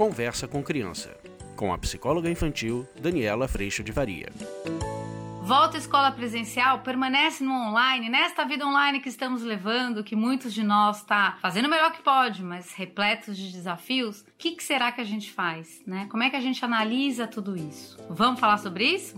Conversa com Criança, com a psicóloga infantil Daniela Freixo de Varia. Volta à escola presencial, permanece no online, nesta vida online que estamos levando, que muitos de nós está fazendo o melhor que pode, mas repletos de desafios. O que, que será que a gente faz, né? Como é que a gente analisa tudo isso? Vamos falar sobre isso?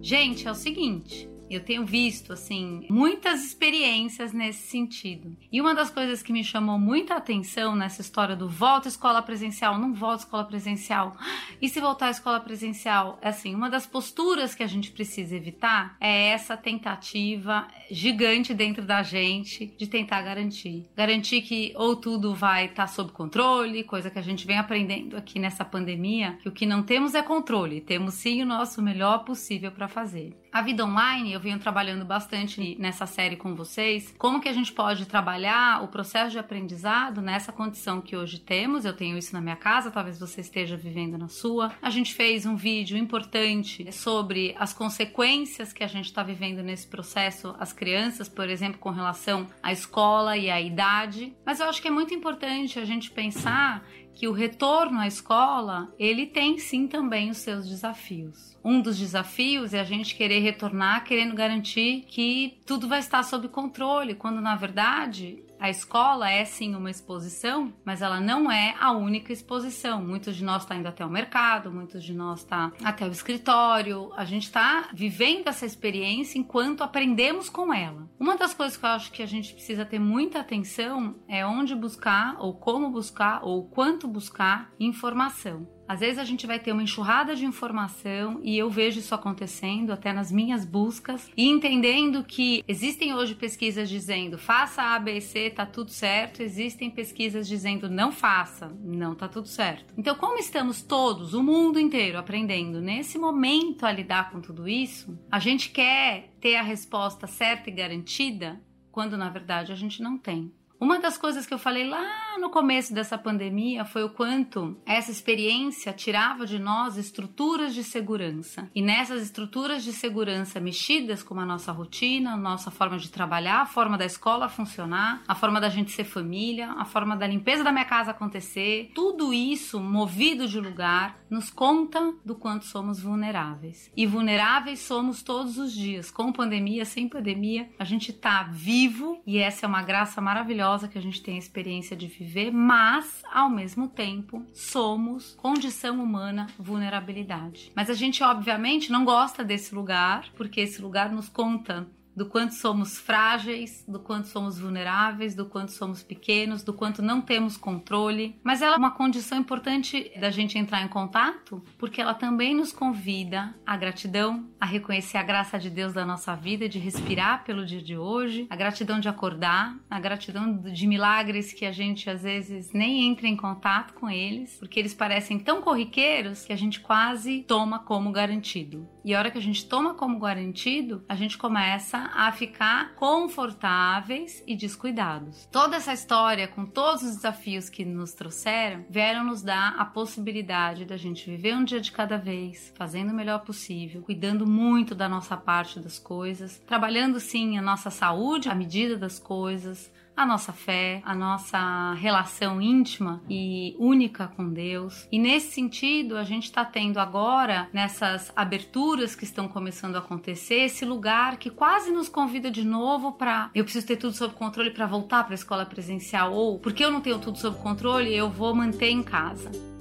Gente, é o seguinte, eu tenho visto, assim, muitas experiências nesse sentido. E uma das coisas que me chamou muita atenção nessa história do volta escola presencial, não volta escola presencial, e se voltar à escola presencial, é assim, uma das posturas que a gente precisa evitar é essa tentativa gigante dentro da gente de tentar garantir. Garantir que ou tudo vai estar tá sob controle, coisa que a gente vem aprendendo aqui nessa pandemia, que o que não temos é controle, temos sim o nosso melhor possível para fazer. A vida online, eu venho trabalhando bastante nessa série com vocês, como que a gente pode trabalhar o processo de aprendizado nessa condição que hoje temos. Eu tenho isso na minha casa, talvez você esteja vivendo na sua. A gente fez um vídeo importante sobre as consequências que a gente está vivendo nesse processo, as crianças, por exemplo, com relação à escola e à idade. Mas eu acho que é muito importante a gente pensar que o retorno à escola, ele tem sim também os seus desafios. Um dos desafios é a gente querer retornar querendo garantir que tudo vai estar sob controle, quando na verdade a escola é sim uma exposição, mas ela não é a única exposição. Muitos de nós está indo até o mercado, muitos de nós está até o escritório. A gente está vivendo essa experiência enquanto aprendemos com ela. Uma das coisas que eu acho que a gente precisa ter muita atenção é onde buscar, ou como buscar, ou quanto buscar informação. Às vezes a gente vai ter uma enxurrada de informação e eu vejo isso acontecendo até nas minhas buscas e entendendo que existem hoje pesquisas dizendo faça A, B, C, tá tudo certo. Existem pesquisas dizendo não faça, não tá tudo certo. Então, como estamos todos, o mundo inteiro, aprendendo nesse momento a lidar com tudo isso, a gente quer ter a resposta certa e garantida quando na verdade a gente não tem. Uma das coisas que eu falei lá no começo dessa pandemia foi o quanto essa experiência tirava de nós estruturas de segurança. E nessas estruturas de segurança mexidas com a nossa rotina, a nossa forma de trabalhar, a forma da escola funcionar, a forma da gente ser família, a forma da limpeza da minha casa acontecer, tudo isso movido de lugar nos conta do quanto somos vulneráveis. E vulneráveis somos todos os dias, com pandemia, sem pandemia, a gente tá vivo e essa é uma graça maravilhosa maravilhosa que a gente tem a experiência de viver, mas ao mesmo tempo somos condição humana, vulnerabilidade. Mas a gente obviamente não gosta desse lugar, porque esse lugar nos conta do quanto somos frágeis, do quanto somos vulneráveis, do quanto somos pequenos, do quanto não temos controle. Mas ela é uma condição importante da gente entrar em contato, porque ela também nos convida à gratidão, a reconhecer a graça de Deus da nossa vida, de respirar pelo dia de hoje, a gratidão de acordar, a gratidão de milagres que a gente às vezes nem entra em contato com eles, porque eles parecem tão corriqueiros que a gente quase toma como garantido. E a hora que a gente toma como garantido, a gente começa a ficar confortáveis e descuidados. Toda essa história, com todos os desafios que nos trouxeram, vieram nos dar a possibilidade da gente viver um dia de cada vez, fazendo o melhor possível, cuidando muito da nossa parte das coisas, trabalhando sim a nossa saúde à medida das coisas, a nossa fé, a nossa relação íntima e única com Deus. E nesse sentido, a gente está tendo agora, nessas aberturas que estão começando a acontecer, esse lugar que quase nos convida de novo para eu preciso ter tudo sob controle para voltar para a escola presencial ou porque eu não tenho tudo sob controle, eu vou manter em casa.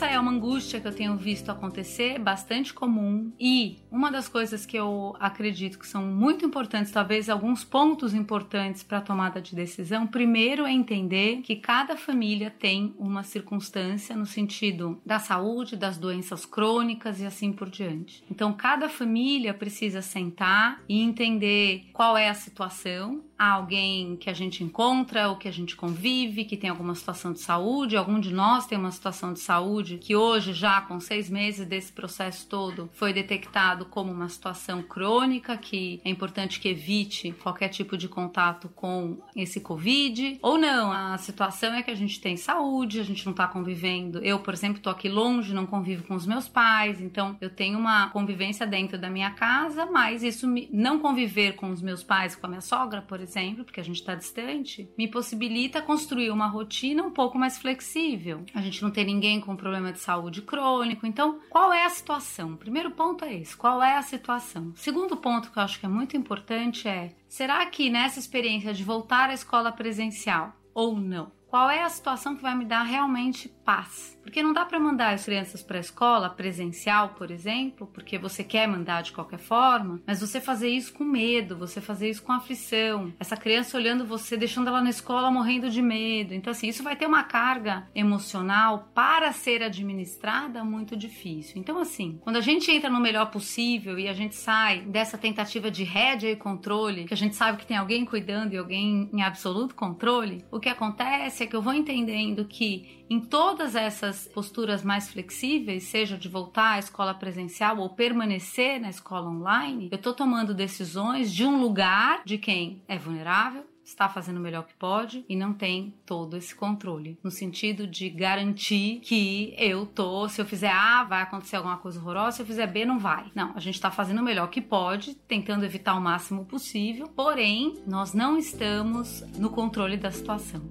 Essa é uma angústia que eu tenho visto acontecer, bastante comum, e uma das coisas que eu acredito que são muito importantes, talvez alguns pontos importantes para a tomada de decisão, primeiro é entender que cada família tem uma circunstância no sentido da saúde, das doenças crônicas e assim por diante. Então, cada família precisa sentar e entender qual é a situação, a alguém que a gente encontra ou que a gente convive, que tem alguma situação de saúde, algum de nós tem uma situação de saúde que hoje, já com seis meses desse processo todo, foi detectado como uma situação crônica, que é importante que evite qualquer tipo de contato com esse Covid, ou não, a situação é que a gente tem saúde, a gente não está convivendo. Eu, por exemplo, estou aqui longe, não convivo com os meus pais, então eu tenho uma convivência dentro da minha casa, mas isso me, não conviver com os meus pais, com a minha sogra, por exemplo, porque a gente está distante, me possibilita construir uma rotina um pouco mais flexível. A gente não tem ninguém com problema de saúde crônico. Então, qual é a situação? O primeiro ponto é esse: qual é a situação? segundo ponto que eu acho que é muito importante é: será que nessa experiência de voltar à escola presencial ou não? Qual é a situação que vai me dar realmente paz? Porque não dá para mandar as crianças para a escola presencial, por exemplo, porque você quer mandar de qualquer forma, mas você fazer isso com medo, você fazer isso com aflição. Essa criança olhando você, deixando ela na escola morrendo de medo. Então, assim, isso vai ter uma carga emocional para ser administrada muito difícil. Então, assim, quando a gente entra no melhor possível e a gente sai dessa tentativa de rédea e controle, que a gente sabe que tem alguém cuidando e alguém em absoluto controle, o que acontece é que eu vou entendendo que em todas essas posturas mais flexíveis, seja de voltar à escola presencial ou permanecer na escola online, eu estou tomando decisões de um lugar de quem é vulnerável, está fazendo o melhor que pode e não tem todo esse controle. No sentido de garantir que eu tô, se eu fizer A, vai acontecer alguma coisa horrorosa, se eu fizer B, não vai. Não, a gente está fazendo o melhor que pode, tentando evitar o máximo possível, porém, nós não estamos no controle da situação.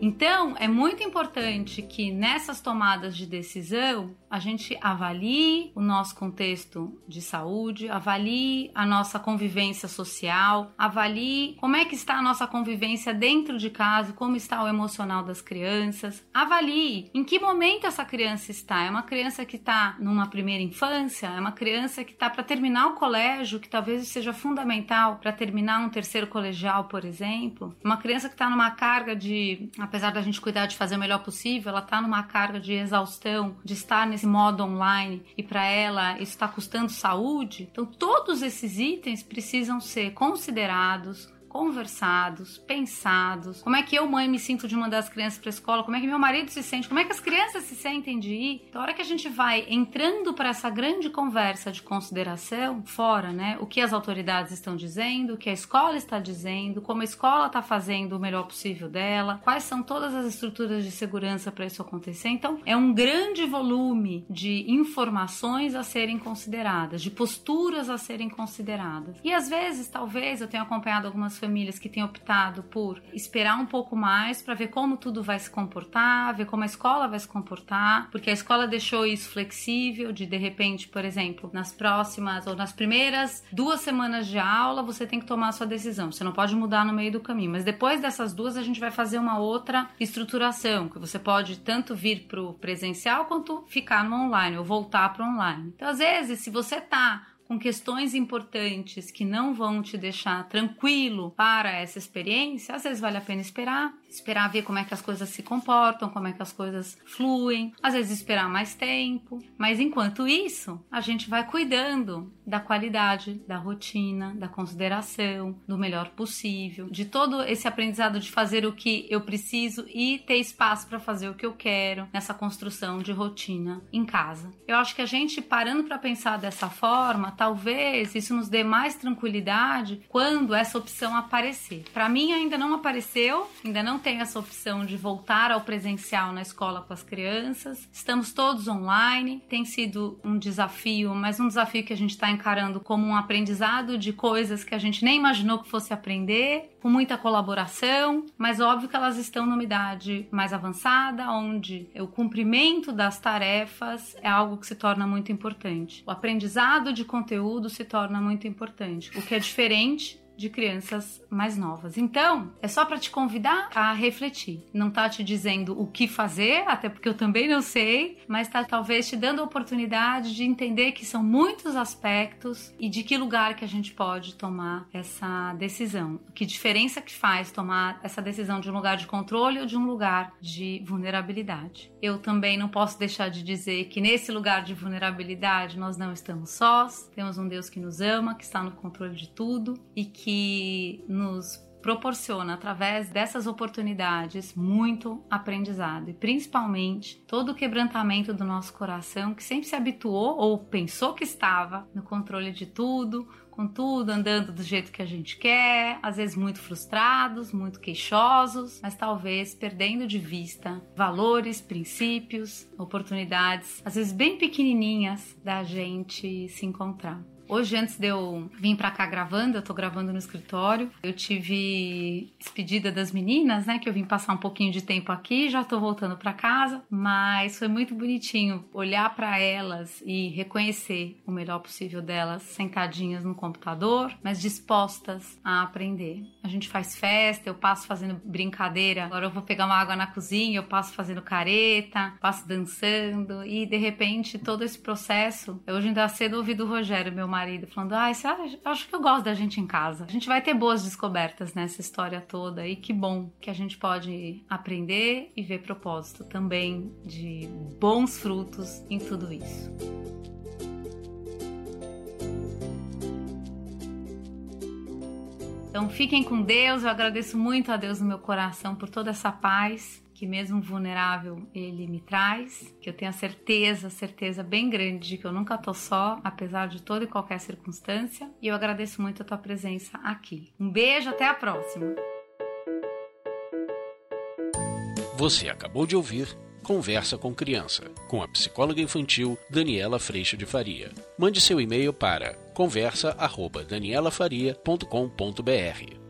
Então, é muito importante que nessas tomadas de decisão a gente avalie o nosso contexto de saúde, avalie a nossa convivência social, avalie como é que está a nossa convivência dentro de casa, como está o emocional das crianças, avalie em que momento essa criança está. É uma criança que está numa primeira infância, é uma criança que está para terminar o colégio, que talvez seja fundamental para terminar um terceiro colegial, por exemplo. Uma criança que está numa carga de, apesar da gente cuidar de fazer o melhor possível, ela está numa carga de exaustão, de estar nesse modo online e para ela isso está custando saúde, então todos esses itens precisam ser considerados conversados, pensados. Como é que eu, mãe, me sinto de mandar as crianças para escola? Como é que meu marido se sente? Como é que as crianças se sentem de ir? Então, a hora que a gente vai entrando para essa grande conversa de consideração, fora, né? O que as autoridades estão dizendo, o que a escola está dizendo, como a escola está fazendo o melhor possível dela, quais são todas as estruturas de segurança para isso acontecer. Então, é um grande volume de informações a serem consideradas, de posturas a serem consideradas. E às vezes, talvez, eu tenha acompanhado algumas famílias que têm optado por esperar um pouco mais para ver como tudo vai se comportar, ver como a escola vai se comportar, porque a escola deixou isso flexível, de de repente, por exemplo, nas próximas ou nas primeiras duas semanas de aula, você tem que tomar a sua decisão. Você não pode mudar no meio do caminho, mas depois dessas duas a gente vai fazer uma outra estruturação, que você pode tanto vir para o presencial quanto ficar no online ou voltar para online. Então, às vezes, se você tá com questões importantes que não vão te deixar tranquilo para essa experiência, às vezes vale a pena esperar, esperar ver como é que as coisas se comportam, como é que as coisas fluem, às vezes esperar mais tempo, mas enquanto isso, a gente vai cuidando da qualidade, da rotina, da consideração, do melhor possível, de todo esse aprendizado de fazer o que eu preciso e ter espaço para fazer o que eu quero nessa construção de rotina em casa. Eu acho que a gente parando para pensar dessa forma, talvez isso nos dê mais tranquilidade quando essa opção aparecer. Para mim ainda não apareceu, ainda não tenho essa opção de voltar ao presencial na escola com as crianças. Estamos todos online, tem sido um desafio, mas um desafio que a gente está encarando como um aprendizado de coisas que a gente nem imaginou que fosse aprender, com muita colaboração, mas óbvio que elas estão numa idade mais avançada, onde o cumprimento das tarefas é algo que se torna muito importante. O aprendizado de conteúdo se torna muito importante, o que é diferente de crianças mais novas. Então, é só para te convidar a refletir. Não tá te dizendo o que fazer, até porque eu também não sei, mas tá talvez te dando a oportunidade de entender que são muitos aspectos e de que lugar que a gente pode tomar essa decisão. Que diferença que faz tomar essa decisão de um lugar de controle ou de um lugar de vulnerabilidade. Eu também não posso deixar de dizer que nesse lugar de vulnerabilidade nós não estamos sós, temos um Deus que nos ama, que está no controle de tudo e que nos proporciona através dessas oportunidades muito aprendizado e principalmente todo o quebrantamento do nosso coração que sempre se habituou ou pensou que estava no controle de tudo, com tudo andando do jeito que a gente quer, às vezes muito frustrados, muito queixosos, mas talvez perdendo de vista valores, princípios, oportunidades, às vezes bem pequenininhas da gente se encontrar. Hoje, antes de eu vir para cá gravando, eu tô gravando no escritório. Eu tive despedida das meninas, né? Que eu vim passar um pouquinho de tempo aqui, já tô voltando para casa. Mas foi muito bonitinho olhar para elas e reconhecer o melhor possível delas, sentadinhas no computador, mas dispostas a aprender. A gente faz festa, eu passo fazendo brincadeira. Agora eu vou pegar uma água na cozinha, eu passo fazendo careta, passo dançando e de repente todo esse processo. Hoje ainda cedo ouvi do Rogério, meu marido marido, falando: Ah, você acha, acho que eu gosto da gente em casa. A gente vai ter boas descobertas nessa história toda e que bom que a gente pode aprender e ver propósito também de bons frutos em tudo isso. Então fiquem com Deus, eu agradeço muito a Deus no meu coração por toda essa paz que mesmo vulnerável ele me traz, que eu tenho a certeza, certeza bem grande de que eu nunca tô só, apesar de toda e qualquer circunstância, e eu agradeço muito a tua presença aqui. Um beijo, até a próxima. Você acabou de ouvir Conversa com Criança, com a psicóloga infantil Daniela Freixo de Faria. Mande seu e-mail para conversa@danielafaria.com.br.